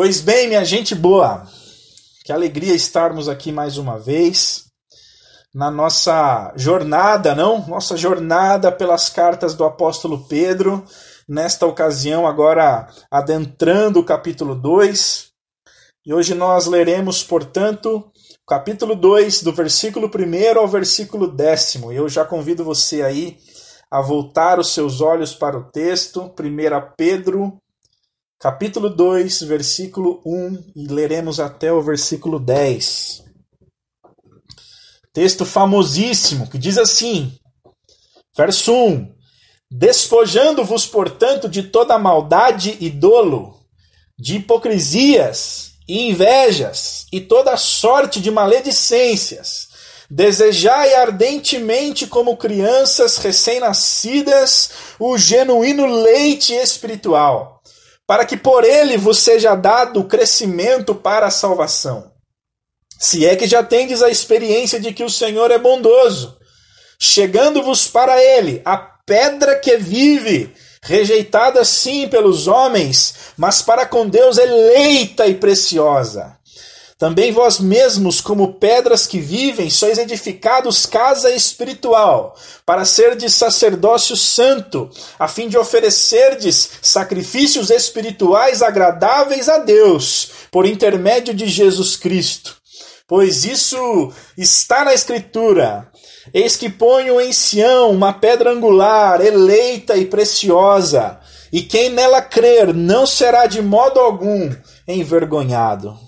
Pois bem, minha gente boa, que alegria estarmos aqui mais uma vez na nossa jornada, não? Nossa jornada pelas cartas do apóstolo Pedro, nesta ocasião agora adentrando o capítulo 2. E hoje nós leremos, portanto, capítulo 2, do versículo 1 ao versículo 10. E eu já convido você aí a voltar os seus olhos para o texto, 1 Pedro capítulo 2, versículo 1, e leremos até o versículo 10. Texto famosíssimo que diz assim: verso 1: Despojando-vos, portanto, de toda maldade e dolo, de hipocrisias e invejas e toda sorte de maledicências, desejai ardentemente, como crianças recém-nascidas, o genuíno leite espiritual para que por ele vos seja dado o crescimento para a salvação. Se é que já tendes a experiência de que o Senhor é bondoso, chegando-vos para ele, a pedra que vive, rejeitada sim pelos homens, mas para com Deus eleita e preciosa. Também vós mesmos, como pedras que vivem, sois edificados casa espiritual, para serdes sacerdócio santo, a fim de oferecerdes sacrifícios espirituais agradáveis a Deus, por intermédio de Jesus Cristo. Pois isso está na Escritura. Eis que ponho em Sião uma pedra angular, eleita e preciosa, e quem nela crer não será de modo algum envergonhado.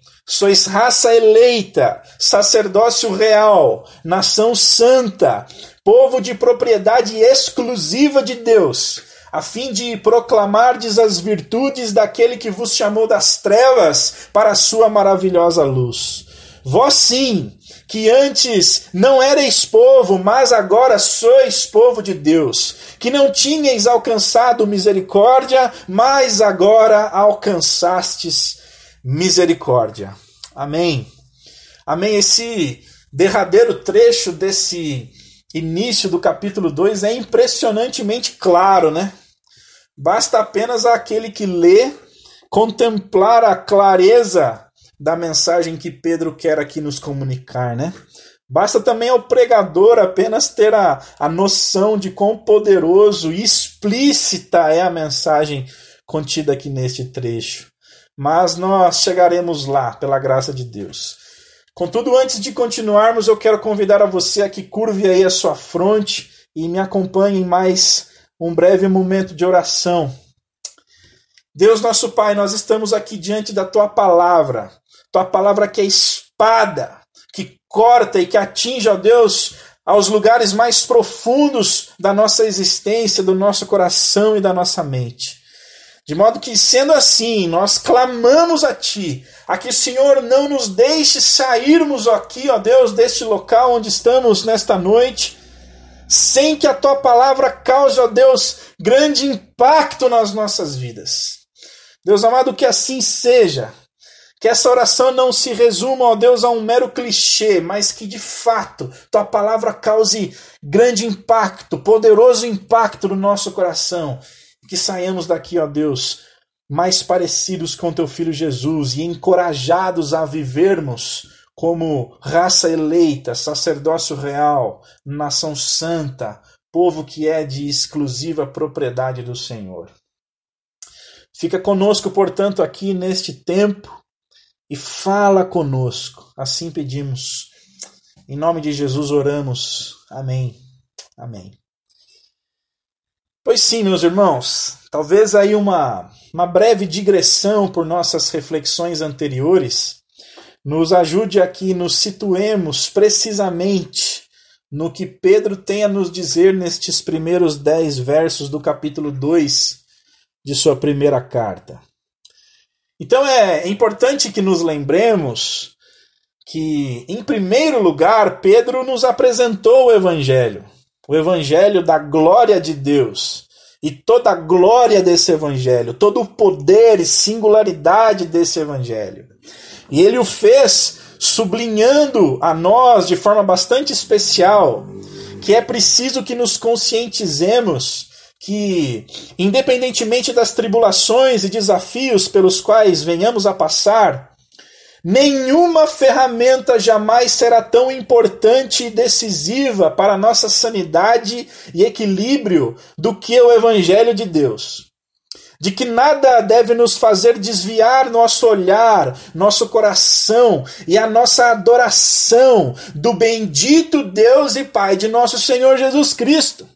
Sois raça eleita, sacerdócio real, nação santa, povo de propriedade exclusiva de Deus, a fim de proclamardes as virtudes daquele que vos chamou das trevas para a sua maravilhosa luz. Vós sim, que antes não erais povo, mas agora sois povo de Deus, que não tinhais alcançado misericórdia, mas agora alcançastes misericórdia. Amém. Amém. Esse derradeiro trecho desse início do capítulo 2 é impressionantemente claro, né? Basta apenas aquele que lê contemplar a clareza da mensagem que Pedro quer aqui nos comunicar, né? Basta também ao pregador apenas ter a, a noção de quão poderoso e explícita é a mensagem contida aqui neste trecho mas nós chegaremos lá, pela graça de Deus. Contudo, antes de continuarmos, eu quero convidar a você a que curve aí a sua fronte e me acompanhe em mais um breve momento de oração. Deus nosso Pai, nós estamos aqui diante da tua palavra, tua palavra que é espada, que corta e que atinge, ó Deus, aos lugares mais profundos da nossa existência, do nosso coração e da nossa mente. De modo que, sendo assim, nós clamamos a Ti, a que o Senhor não nos deixe sairmos aqui, ó Deus, deste local onde estamos nesta noite, sem que a Tua palavra cause, ó Deus, grande impacto nas nossas vidas. Deus amado, que assim seja. Que essa oração não se resuma, ó Deus, a um mero clichê, mas que de fato tua palavra cause grande impacto, poderoso impacto no nosso coração que saiamos daqui, ó Deus, mais parecidos com teu filho Jesus e encorajados a vivermos como raça eleita, sacerdócio real, nação santa, povo que é de exclusiva propriedade do Senhor. Fica conosco, portanto, aqui neste tempo e fala conosco. Assim pedimos. Em nome de Jesus oramos. Amém. Amém. Pois sim, meus irmãos, talvez aí uma, uma breve digressão por nossas reflexões anteriores nos ajude a que nos situemos precisamente no que Pedro tem a nos dizer nestes primeiros dez versos do capítulo 2 de sua primeira carta. Então é importante que nos lembremos que, em primeiro lugar, Pedro nos apresentou o Evangelho, o Evangelho da glória de Deus. E toda a glória desse Evangelho, todo o poder e singularidade desse Evangelho. E ele o fez sublinhando a nós de forma bastante especial que é preciso que nos conscientizemos que, independentemente das tribulações e desafios pelos quais venhamos a passar, nenhuma ferramenta jamais será tão importante e decisiva para nossa sanidade e equilíbrio do que o Evangelho de Deus de que nada deve nos fazer desviar nosso olhar, nosso coração e a nossa adoração do bendito Deus e Pai de nosso Senhor Jesus Cristo.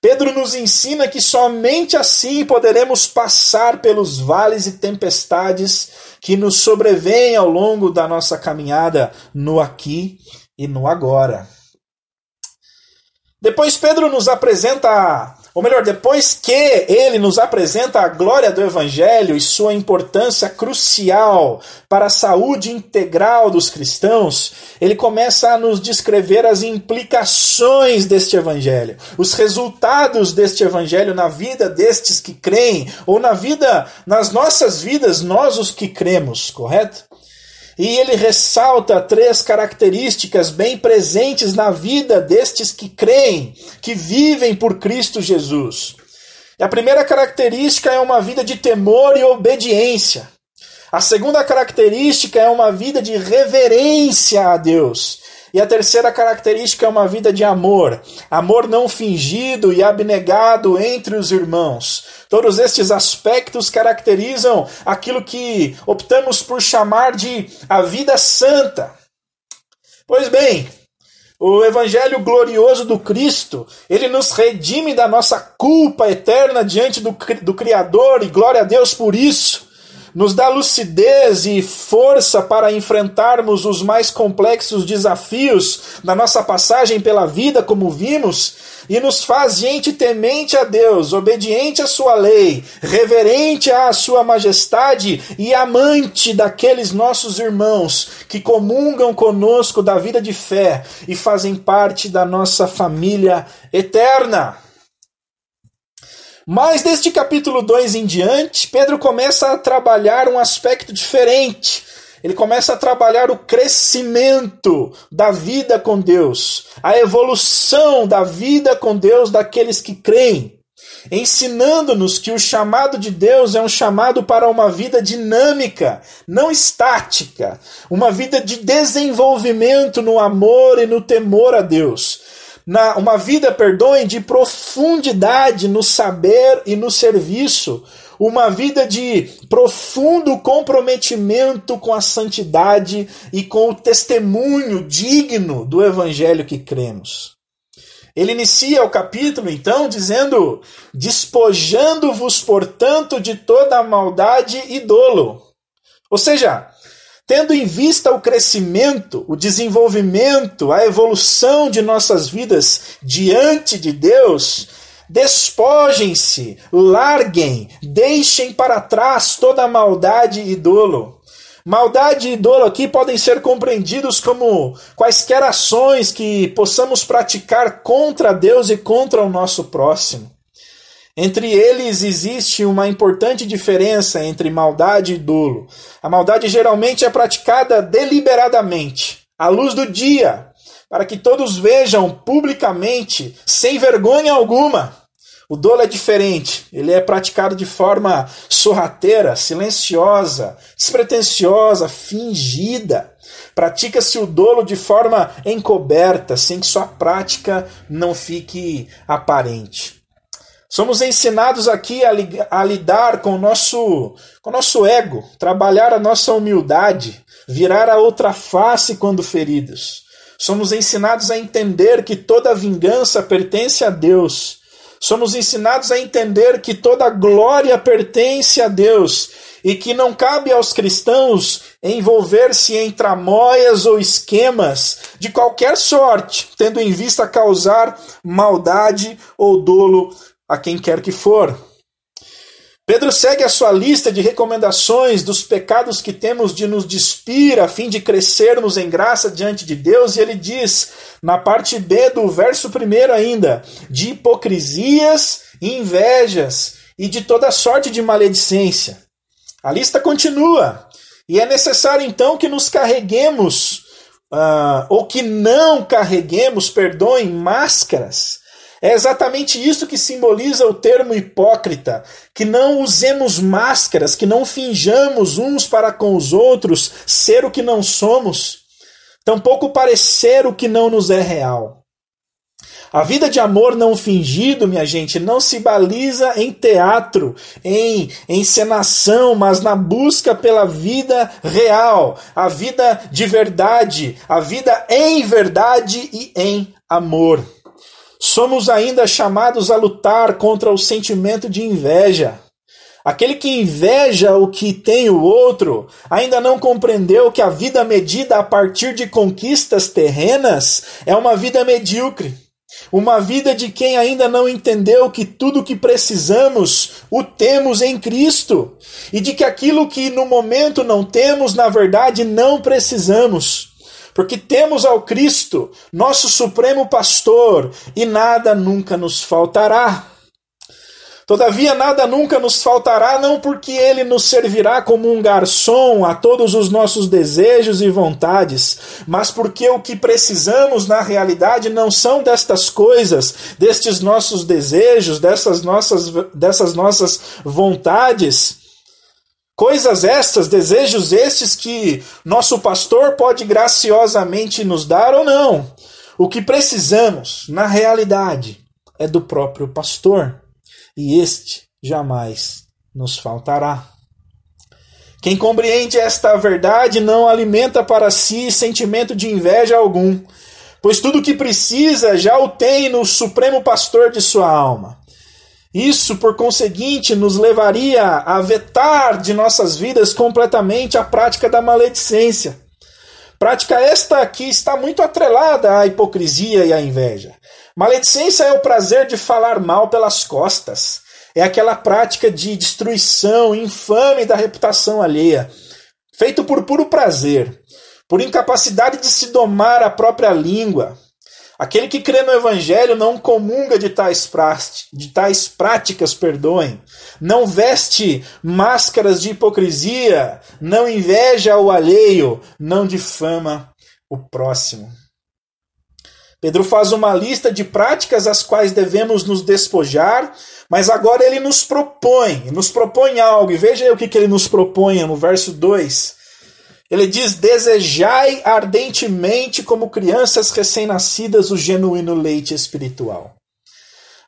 Pedro nos ensina que somente assim poderemos passar pelos vales e tempestades que nos sobrevêm ao longo da nossa caminhada no aqui e no agora. Depois Pedro nos apresenta ou melhor, depois que ele nos apresenta a glória do Evangelho e sua importância crucial para a saúde integral dos cristãos, ele começa a nos descrever as implicações deste Evangelho, os resultados deste Evangelho na vida destes que creem, ou na vida, nas nossas vidas, nós os que cremos, correto? E ele ressalta três características bem presentes na vida destes que creem, que vivem por Cristo Jesus. A primeira característica é uma vida de temor e obediência. A segunda característica é uma vida de reverência a Deus. E a terceira característica é uma vida de amor, amor não fingido e abnegado entre os irmãos. Todos estes aspectos caracterizam aquilo que optamos por chamar de a vida santa. Pois bem, o evangelho glorioso do Cristo, ele nos redime da nossa culpa eterna diante do, do Criador e glória a Deus por isso nos dá lucidez e força para enfrentarmos os mais complexos desafios da nossa passagem pela vida, como vimos, e nos faz gente temente a Deus, obediente à sua lei, reverente à sua majestade e amante daqueles nossos irmãos que comungam conosco da vida de fé e fazem parte da nossa família eterna. Mas deste capítulo 2 em diante, Pedro começa a trabalhar um aspecto diferente. Ele começa a trabalhar o crescimento da vida com Deus, a evolução da vida com Deus daqueles que creem, ensinando-nos que o chamado de Deus é um chamado para uma vida dinâmica, não estática, uma vida de desenvolvimento no amor e no temor a Deus na uma vida, perdoem, de profundidade no saber e no serviço, uma vida de profundo comprometimento com a santidade e com o testemunho digno do evangelho que cremos. Ele inicia o capítulo, então, dizendo: despojando-vos, portanto, de toda maldade e dolo. Ou seja, Tendo em vista o crescimento, o desenvolvimento, a evolução de nossas vidas diante de Deus, despojem-se, larguem, deixem para trás toda a maldade e dolo. Maldade e dolo aqui podem ser compreendidos como quaisquer ações que possamos praticar contra Deus e contra o nosso próximo. Entre eles existe uma importante diferença entre maldade e dolo. A maldade geralmente é praticada deliberadamente, à luz do dia, para que todos vejam publicamente, sem vergonha alguma. O dolo é diferente, ele é praticado de forma sorrateira, silenciosa, despretensiosa, fingida. Pratica-se o dolo de forma encoberta, sem que sua prática não fique aparente. Somos ensinados aqui a, li a lidar com o, nosso, com o nosso ego, trabalhar a nossa humildade, virar a outra face quando feridos. Somos ensinados a entender que toda vingança pertence a Deus. Somos ensinados a entender que toda glória pertence a Deus e que não cabe aos cristãos envolver-se em tramóias ou esquemas de qualquer sorte, tendo em vista causar maldade ou dolo a quem quer que for. Pedro segue a sua lista de recomendações dos pecados que temos de nos despir a fim de crescermos em graça diante de Deus, e ele diz, na parte B do verso 1 ainda, de hipocrisias invejas e de toda sorte de maledicência. A lista continua, e é necessário então que nos carreguemos, uh, ou que não carreguemos, perdoem, máscaras é exatamente isso que simboliza o termo hipócrita, que não usemos máscaras, que não finjamos uns para com os outros ser o que não somos, tampouco parecer o que não nos é real. A vida de amor não fingido, minha gente, não se baliza em teatro, em encenação, mas na busca pela vida real, a vida de verdade, a vida em verdade e em amor. Somos ainda chamados a lutar contra o sentimento de inveja. Aquele que inveja o que tem o outro ainda não compreendeu que a vida medida a partir de conquistas terrenas é uma vida medíocre. Uma vida de quem ainda não entendeu que tudo o que precisamos o temos em Cristo e de que aquilo que no momento não temos, na verdade, não precisamos porque temos ao Cristo, nosso supremo pastor, e nada nunca nos faltará. Todavia, nada nunca nos faltará, não porque ele nos servirá como um garçom a todos os nossos desejos e vontades, mas porque o que precisamos na realidade não são destas coisas, destes nossos desejos, dessas nossas, dessas nossas vontades Coisas estas, desejos estes que nosso pastor pode graciosamente nos dar ou não. O que precisamos, na realidade, é do próprio pastor, e este jamais nos faltará. Quem compreende esta verdade não alimenta para si sentimento de inveja algum, pois tudo o que precisa já o tem no supremo pastor de sua alma. Isso, por conseguinte, nos levaria a vetar de nossas vidas completamente a prática da maledicência. Prática esta que está muito atrelada à hipocrisia e à inveja. Maledicência é o prazer de falar mal pelas costas. É aquela prática de destruição infame da reputação alheia, feito por puro prazer, por incapacidade de se domar a própria língua, Aquele que crê no Evangelho não comunga de tais, de tais práticas, perdoem, não veste máscaras de hipocrisia, não inveja o alheio, não difama o próximo. Pedro faz uma lista de práticas às quais devemos nos despojar, mas agora ele nos propõe, nos propõe algo, e veja aí o que, que ele nos propõe no verso 2. Ele diz: Desejai ardentemente, como crianças recém-nascidas, o genuíno leite espiritual.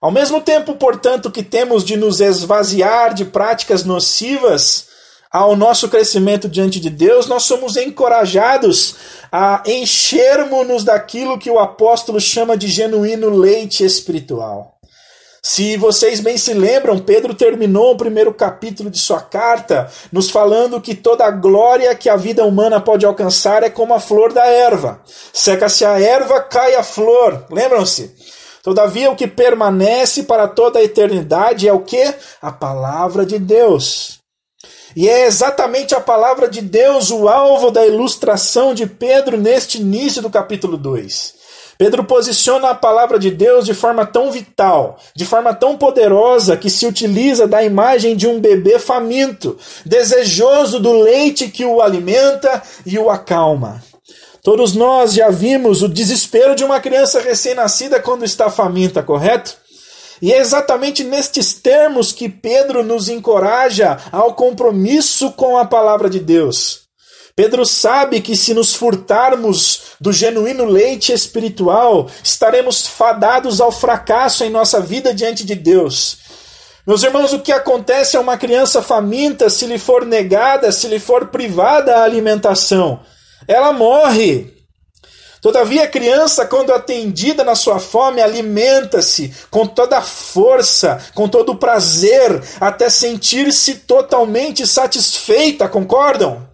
Ao mesmo tempo, portanto, que temos de nos esvaziar de práticas nocivas ao nosso crescimento diante de Deus, nós somos encorajados a enchermos-nos daquilo que o apóstolo chama de genuíno leite espiritual. Se vocês bem se lembram, Pedro terminou o primeiro capítulo de sua carta nos falando que toda a glória que a vida humana pode alcançar é como a flor da erva. Seca-se a erva, cai a flor. Lembram-se? Todavia, o que permanece para toda a eternidade é o que? A palavra de Deus. E é exatamente a palavra de Deus o alvo da ilustração de Pedro neste início do capítulo 2. Pedro posiciona a palavra de Deus de forma tão vital, de forma tão poderosa, que se utiliza da imagem de um bebê faminto, desejoso do leite que o alimenta e o acalma. Todos nós já vimos o desespero de uma criança recém-nascida quando está faminta, correto? E é exatamente nestes termos que Pedro nos encoraja ao compromisso com a palavra de Deus. Pedro sabe que se nos furtarmos do genuíno leite espiritual, estaremos fadados ao fracasso em nossa vida diante de Deus. Meus irmãos, o que acontece a uma criança faminta se lhe for negada, se lhe for privada a alimentação? Ela morre. Todavia, a criança, quando atendida na sua fome, alimenta-se com toda a força, com todo o prazer, até sentir-se totalmente satisfeita, concordam?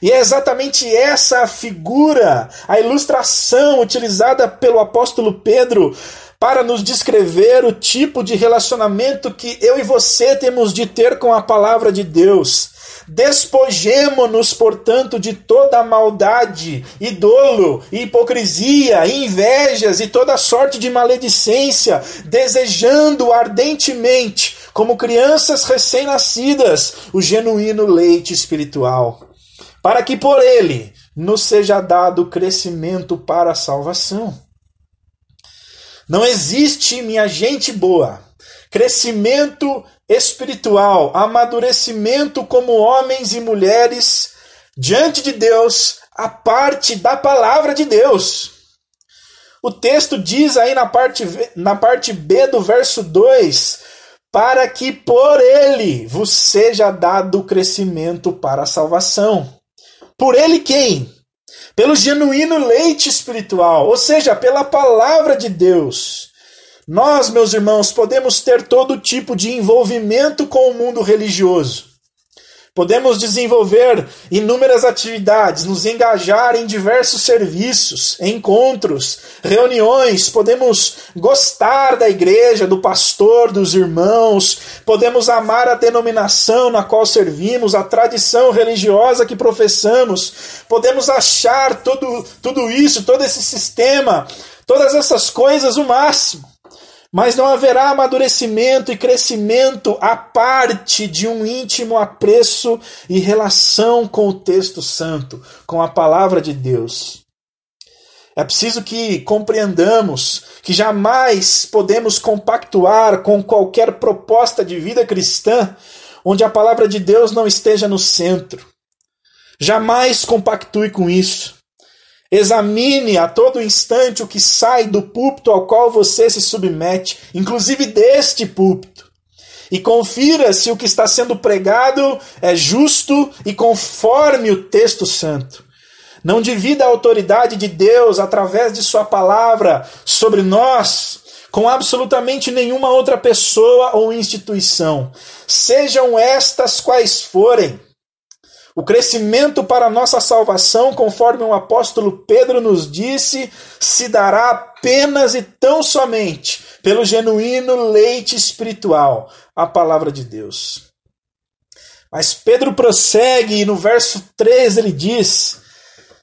E é exatamente essa a figura, a ilustração utilizada pelo apóstolo Pedro para nos descrever o tipo de relacionamento que eu e você temos de ter com a palavra de Deus. Despojemo-nos, portanto, de toda maldade, dolo, e hipocrisia, invejas e toda sorte de maledicência, desejando ardentemente, como crianças recém-nascidas, o genuíno leite espiritual, para que por ele nos seja dado crescimento para a salvação. Não existe, minha gente boa, crescimento espiritual, amadurecimento como homens e mulheres diante de Deus, a parte da palavra de Deus. O texto diz aí na parte, na parte B do verso 2: para que por ele vos seja dado crescimento para a salvação. Por ele quem? Pelo genuíno leite espiritual, ou seja, pela palavra de Deus. Nós, meus irmãos, podemos ter todo tipo de envolvimento com o mundo religioso. Podemos desenvolver inúmeras atividades, nos engajar em diversos serviços, encontros, reuniões, podemos gostar da igreja, do pastor, dos irmãos, podemos amar a denominação na qual servimos, a tradição religiosa que professamos, podemos achar tudo, tudo isso, todo esse sistema, todas essas coisas o máximo. Mas não haverá amadurecimento e crescimento a parte de um íntimo apreço e relação com o texto santo, com a palavra de Deus. É preciso que compreendamos que jamais podemos compactuar com qualquer proposta de vida cristã onde a palavra de Deus não esteja no centro. Jamais compactue com isso. Examine a todo instante o que sai do púlpito ao qual você se submete, inclusive deste púlpito. E confira se o que está sendo pregado é justo e conforme o texto santo. Não divida a autoridade de Deus através de Sua palavra sobre nós com absolutamente nenhuma outra pessoa ou instituição, sejam estas quais forem. O crescimento para a nossa salvação, conforme o apóstolo Pedro nos disse, se dará apenas e tão somente pelo genuíno leite espiritual, a palavra de Deus. Mas Pedro prossegue e no verso 3 ele diz: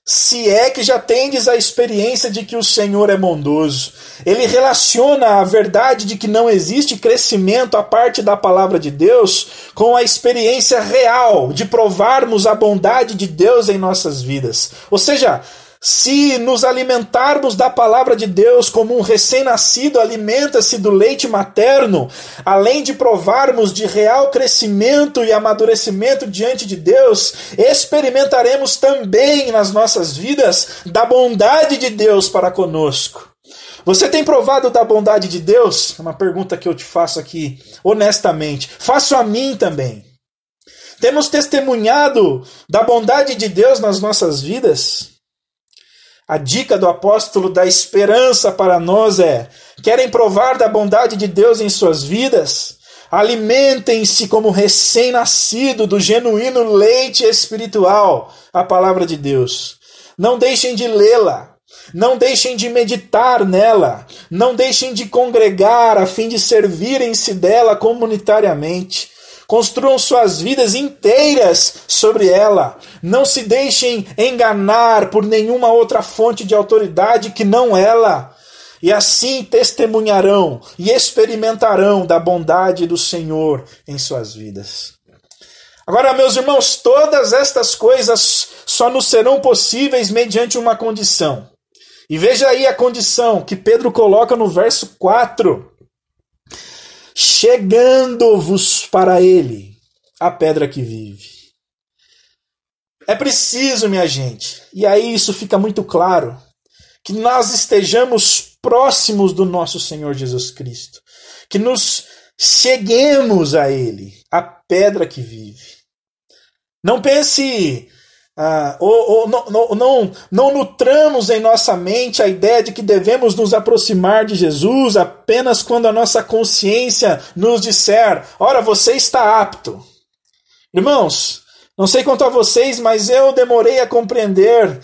se é que já tendes a experiência de que o Senhor é bondoso. Ele relaciona a verdade de que não existe crescimento a parte da palavra de Deus com a experiência real de provarmos a bondade de Deus em nossas vidas. Ou seja, se nos alimentarmos da palavra de Deus como um recém-nascido alimenta-se do leite materno, além de provarmos de real crescimento e amadurecimento diante de Deus, experimentaremos também nas nossas vidas da bondade de Deus para conosco. Você tem provado da bondade de Deus? É uma pergunta que eu te faço aqui honestamente. Faço a mim também. Temos testemunhado da bondade de Deus nas nossas vidas? A dica do apóstolo da esperança para nós é: querem provar da bondade de Deus em suas vidas? Alimentem-se como recém-nascido do genuíno leite espiritual, a palavra de Deus. Não deixem de lê-la, não deixem de meditar nela, não deixem de congregar a fim de servirem-se dela comunitariamente. Construam suas vidas inteiras sobre ela. Não se deixem enganar por nenhuma outra fonte de autoridade que não ela. E assim testemunharão e experimentarão da bondade do Senhor em suas vidas. Agora, meus irmãos, todas estas coisas só nos serão possíveis mediante uma condição. E veja aí a condição que Pedro coloca no verso 4 chegando-vos para ele a pedra que vive. É preciso, minha gente, e aí isso fica muito claro, que nós estejamos próximos do nosso Senhor Jesus Cristo, que nos cheguemos a Ele, a pedra que vive. Não pense ah, ou, ou não, não, não, não nutramos em nossa mente a ideia de que devemos nos aproximar de Jesus apenas quando a nossa consciência nos disser: ora, você está apto. Irmãos, não sei quanto a vocês, mas eu demorei a compreender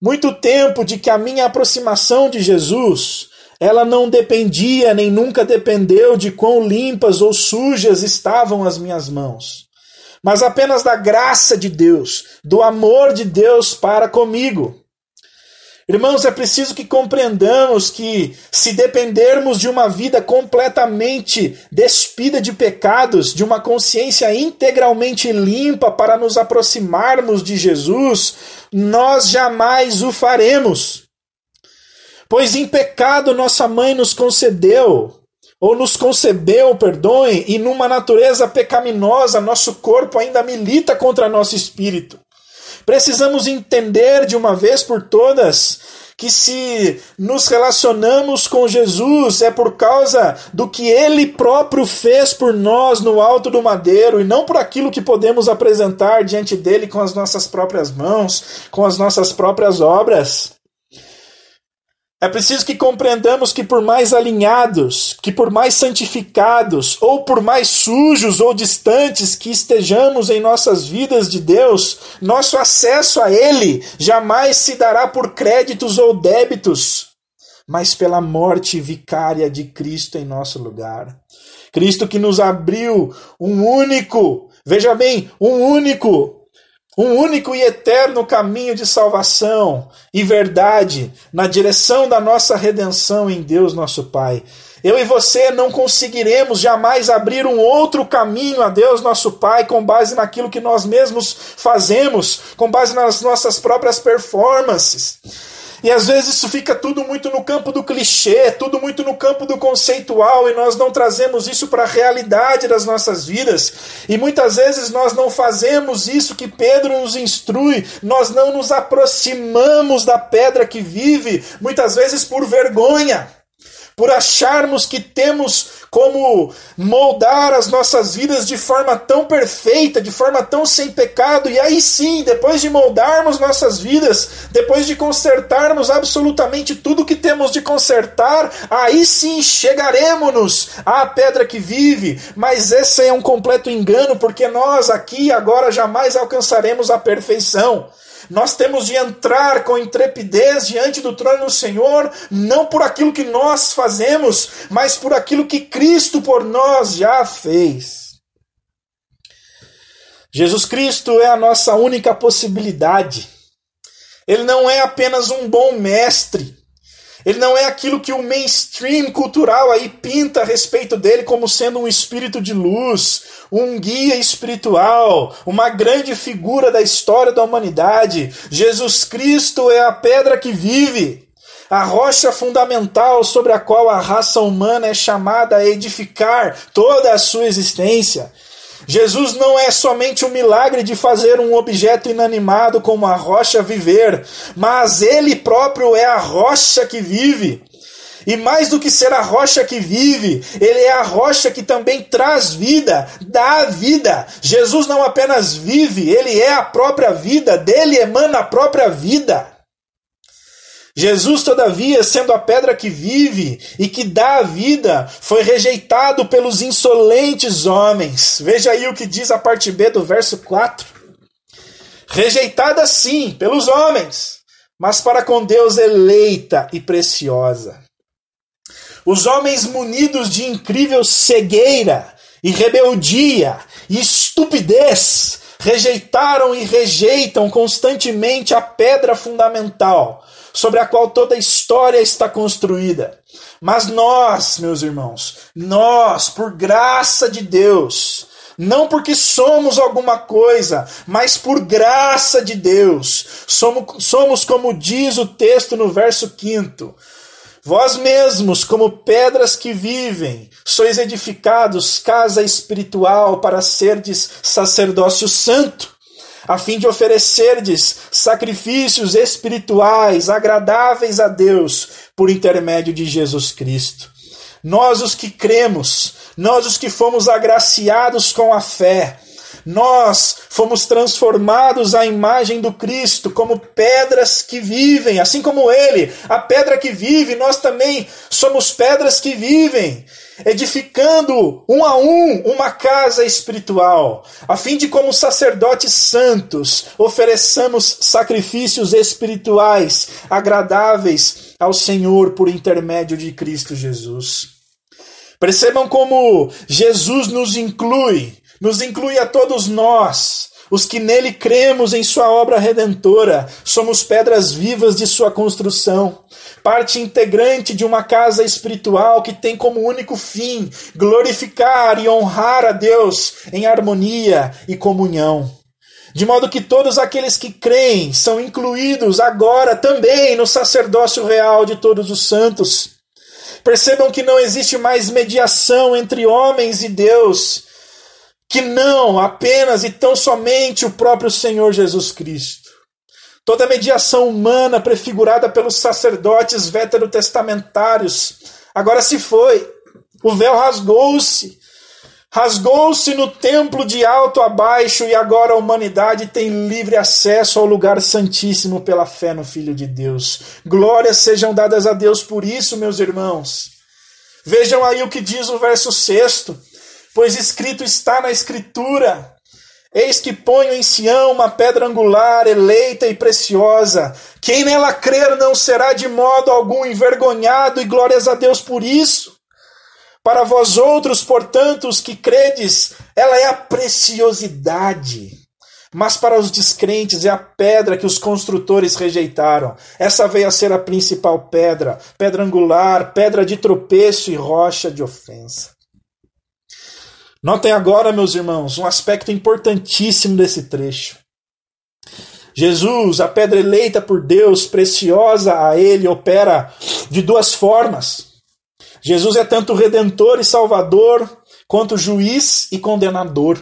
muito tempo de que a minha aproximação de Jesus ela não dependia nem nunca dependeu de quão limpas ou sujas estavam as minhas mãos, mas apenas da graça de Deus, do amor de Deus para comigo. Irmãos, é preciso que compreendamos que, se dependermos de uma vida completamente despida de pecados, de uma consciência integralmente limpa para nos aproximarmos de Jesus, nós jamais o faremos. Pois em pecado nossa mãe nos concedeu, ou nos concebeu, perdoem, e numa natureza pecaminosa nosso corpo ainda milita contra nosso espírito. Precisamos entender de uma vez por todas que se nos relacionamos com Jesus é por causa do que ele próprio fez por nós no alto do madeiro e não por aquilo que podemos apresentar diante dele com as nossas próprias mãos, com as nossas próprias obras. É preciso que compreendamos que, por mais alinhados, que por mais santificados, ou por mais sujos ou distantes que estejamos em nossas vidas de Deus, nosso acesso a Ele jamais se dará por créditos ou débitos, mas pela morte vicária de Cristo em nosso lugar. Cristo que nos abriu um único, veja bem, um único um único e eterno caminho de salvação e verdade na direção da nossa redenção em Deus nosso Pai. Eu e você não conseguiremos jamais abrir um outro caminho a Deus nosso Pai com base naquilo que nós mesmos fazemos, com base nas nossas próprias performances. E às vezes isso fica tudo muito no campo do clichê, tudo muito no campo do conceitual, e nós não trazemos isso para a realidade das nossas vidas. E muitas vezes nós não fazemos isso que Pedro nos instrui, nós não nos aproximamos da pedra que vive, muitas vezes por vergonha por acharmos que temos como moldar as nossas vidas de forma tão perfeita, de forma tão sem pecado, e aí sim, depois de moldarmos nossas vidas, depois de consertarmos absolutamente tudo que temos de consertar, aí sim chegaremos à pedra que vive. Mas esse é um completo engano, porque nós aqui agora jamais alcançaremos a perfeição. Nós temos de entrar com intrepidez diante do trono do Senhor, não por aquilo que nós fazemos, mas por aquilo que Cristo por nós já fez. Jesus Cristo é a nossa única possibilidade. Ele não é apenas um bom mestre, ele não é aquilo que o mainstream cultural aí pinta a respeito dele como sendo um espírito de luz, um guia espiritual, uma grande figura da história da humanidade. Jesus Cristo é a pedra que vive, a rocha fundamental sobre a qual a raça humana é chamada a edificar toda a sua existência. Jesus não é somente o milagre de fazer um objeto inanimado como a rocha viver, mas ele próprio é a rocha que vive. E mais do que ser a rocha que vive, ele é a rocha que também traz vida, dá vida. Jesus não apenas vive, ele é a própria vida, dele emana a própria vida. Jesus, todavia, sendo a pedra que vive e que dá a vida, foi rejeitado pelos insolentes homens. Veja aí o que diz a parte B do verso 4. Rejeitada sim pelos homens, mas para com Deus eleita e preciosa. Os homens munidos de incrível cegueira e rebeldia e estupidez rejeitaram e rejeitam constantemente a pedra fundamental sobre a qual toda a história está construída. Mas nós, meus irmãos, nós, por graça de Deus, não porque somos alguma coisa, mas por graça de Deus, somos, somos como diz o texto no verso 5. Vós mesmos, como pedras que vivem, sois edificados casa espiritual para serdes sacerdócio santo a fim de oferecerdes sacrifícios espirituais agradáveis a Deus por intermédio de Jesus Cristo. Nós os que cremos, nós os que fomos agraciados com a fé, nós fomos transformados à imagem do Cristo como pedras que vivem, assim como Ele, a pedra que vive, nós também somos pedras que vivem edificando um a um uma casa espiritual, a fim de, como sacerdotes santos, ofereçamos sacrifícios espirituais agradáveis ao Senhor por intermédio de Cristo Jesus. Percebam como Jesus nos inclui, nos inclui a todos nós, os que nele cremos em sua obra redentora, somos pedras vivas de sua construção, parte integrante de uma casa espiritual que tem como único fim glorificar e honrar a Deus em harmonia e comunhão. De modo que todos aqueles que creem são incluídos agora também no sacerdócio real de todos os santos. Percebam que não existe mais mediação entre homens e Deus que não apenas e tão somente o próprio Senhor Jesus Cristo. Toda mediação humana prefigurada pelos sacerdotes veterotestamentários agora se foi. O véu rasgou-se. Rasgou-se no templo de alto a baixo e agora a humanidade tem livre acesso ao lugar santíssimo pela fé no Filho de Deus. Glórias sejam dadas a Deus por isso, meus irmãos. Vejam aí o que diz o verso 6 Pois escrito está na Escritura: Eis que ponho em Sião uma pedra angular, eleita e preciosa. Quem nela crer não será de modo algum envergonhado, e glórias a Deus por isso. Para vós outros, portanto, os que credes, ela é a preciosidade. Mas para os descrentes é a pedra que os construtores rejeitaram. Essa veio a ser a principal pedra, pedra angular, pedra de tropeço e rocha de ofensa. Notem agora, meus irmãos, um aspecto importantíssimo desse trecho. Jesus, a pedra eleita por Deus, preciosa a Ele, opera de duas formas. Jesus é tanto redentor e salvador, quanto juiz e condenador.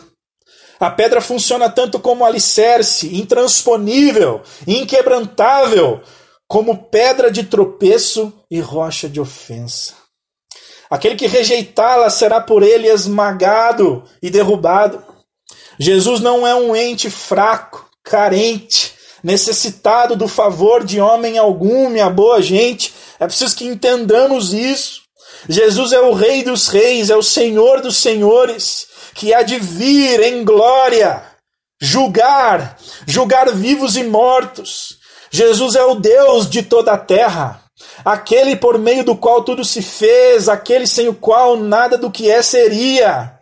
A pedra funciona tanto como alicerce, intransponível, inquebrantável, como pedra de tropeço e rocha de ofensa. Aquele que rejeitá-la será por ele esmagado e derrubado. Jesus não é um ente fraco, carente, necessitado do favor de homem algum, minha boa gente. É preciso que entendamos isso. Jesus é o Rei dos Reis, é o Senhor dos Senhores, que há de vir em glória, julgar, julgar vivos e mortos. Jesus é o Deus de toda a terra aquele por meio do qual tudo se fez, aquele sem o qual nada do que é seria.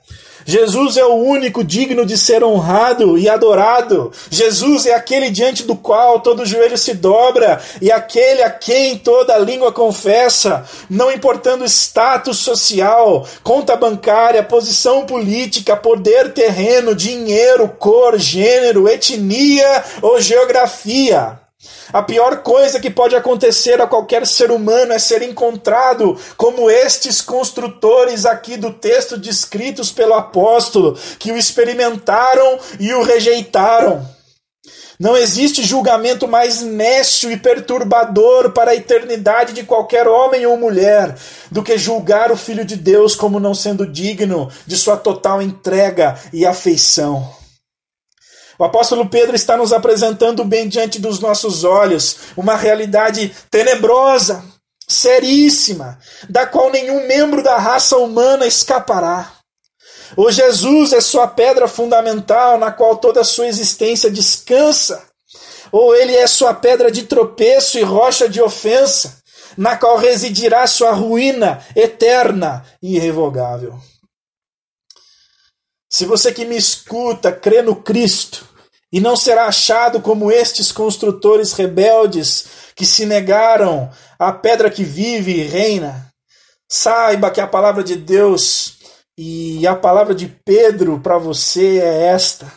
Jesus é o único digno de ser honrado e adorado. Jesus é aquele diante do qual todo joelho se dobra e aquele a quem toda língua confessa, não importando status social, conta bancária, posição política, poder terreno, dinheiro, cor, gênero, etnia ou geografia. A pior coisa que pode acontecer a qualquer ser humano é ser encontrado como estes construtores aqui do texto descritos pelo apóstolo, que o experimentaram e o rejeitaram. Não existe julgamento mais nécio e perturbador para a eternidade de qualquer homem ou mulher do que julgar o Filho de Deus como não sendo digno de sua total entrega e afeição. O apóstolo Pedro está nos apresentando bem diante dos nossos olhos uma realidade tenebrosa, seríssima, da qual nenhum membro da raça humana escapará. O Jesus é sua pedra fundamental na qual toda a sua existência descansa. Ou ele é sua pedra de tropeço e rocha de ofensa, na qual residirá sua ruína eterna e irrevogável. Se você que me escuta crê no Cristo e não será achado como estes construtores rebeldes que se negaram à pedra que vive e reina, saiba que a palavra de Deus e a palavra de Pedro para você é esta,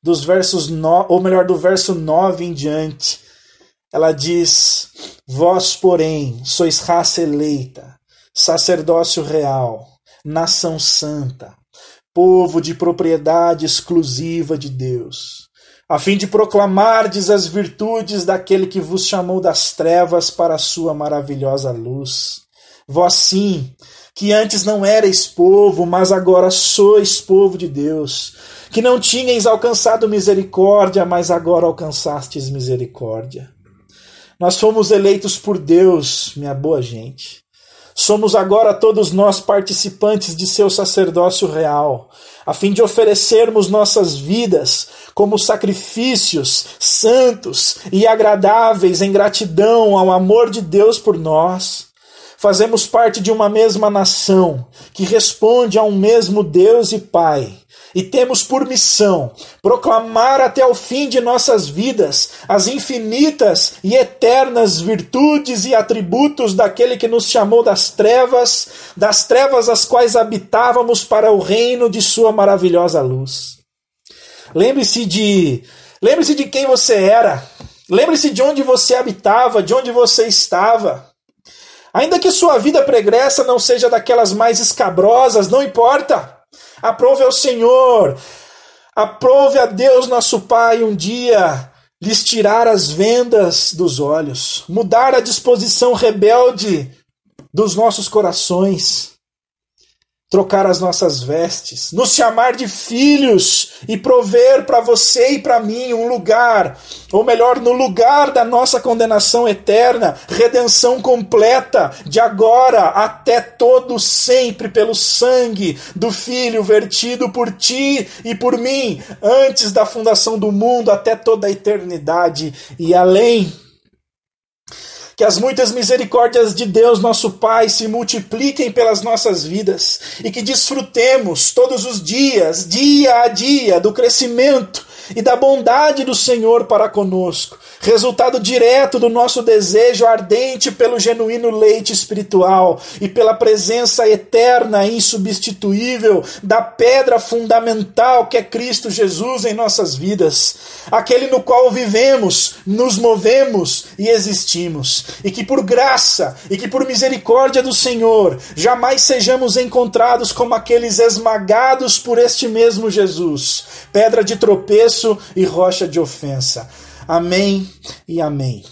dos versos no, ou melhor, do verso 9 em diante. Ela diz: Vós, porém, sois raça eleita, sacerdócio real, nação santa, povo de propriedade exclusiva de Deus, a fim de proclamardes as virtudes daquele que vos chamou das trevas para a sua maravilhosa luz. Vós sim, que antes não erais povo, mas agora sois povo de Deus, que não tinhais alcançado misericórdia, mas agora alcançastes misericórdia. Nós fomos eleitos por Deus, minha boa gente. Somos agora todos nós participantes de seu sacerdócio real, a fim de oferecermos nossas vidas como sacrifícios santos e agradáveis em gratidão ao amor de Deus por nós. Fazemos parte de uma mesma nação que responde a um mesmo Deus e Pai e temos por missão proclamar até o fim de nossas vidas as infinitas e eternas virtudes e atributos daquele que nos chamou das trevas, das trevas as quais habitávamos para o reino de sua maravilhosa luz. Lembre-se de, lembre-se de quem você era. Lembre-se de onde você habitava, de onde você estava. Ainda que sua vida pregressa não seja daquelas mais escabrosas, não importa. Aprove ao Senhor, aprove a Deus nosso Pai um dia lhes tirar as vendas dos olhos, mudar a disposição rebelde dos nossos corações trocar as nossas vestes, nos chamar de filhos e prover para você e para mim um lugar, ou melhor, no lugar da nossa condenação eterna, redenção completa, de agora até todo sempre pelo sangue do Filho vertido por ti e por mim, antes da fundação do mundo até toda a eternidade e além. Que as muitas misericórdias de Deus, nosso Pai, se multipliquem pelas nossas vidas e que desfrutemos todos os dias, dia a dia, do crescimento e da bondade do Senhor para conosco, resultado direto do nosso desejo ardente pelo genuíno leite espiritual e pela presença eterna e insubstituível da pedra fundamental que é Cristo Jesus em nossas vidas, aquele no qual vivemos, nos movemos e existimos, e que por graça e que por misericórdia do Senhor jamais sejamos encontrados como aqueles esmagados por este mesmo Jesus, pedra de tropeço e rocha de ofensa. Amém e amém.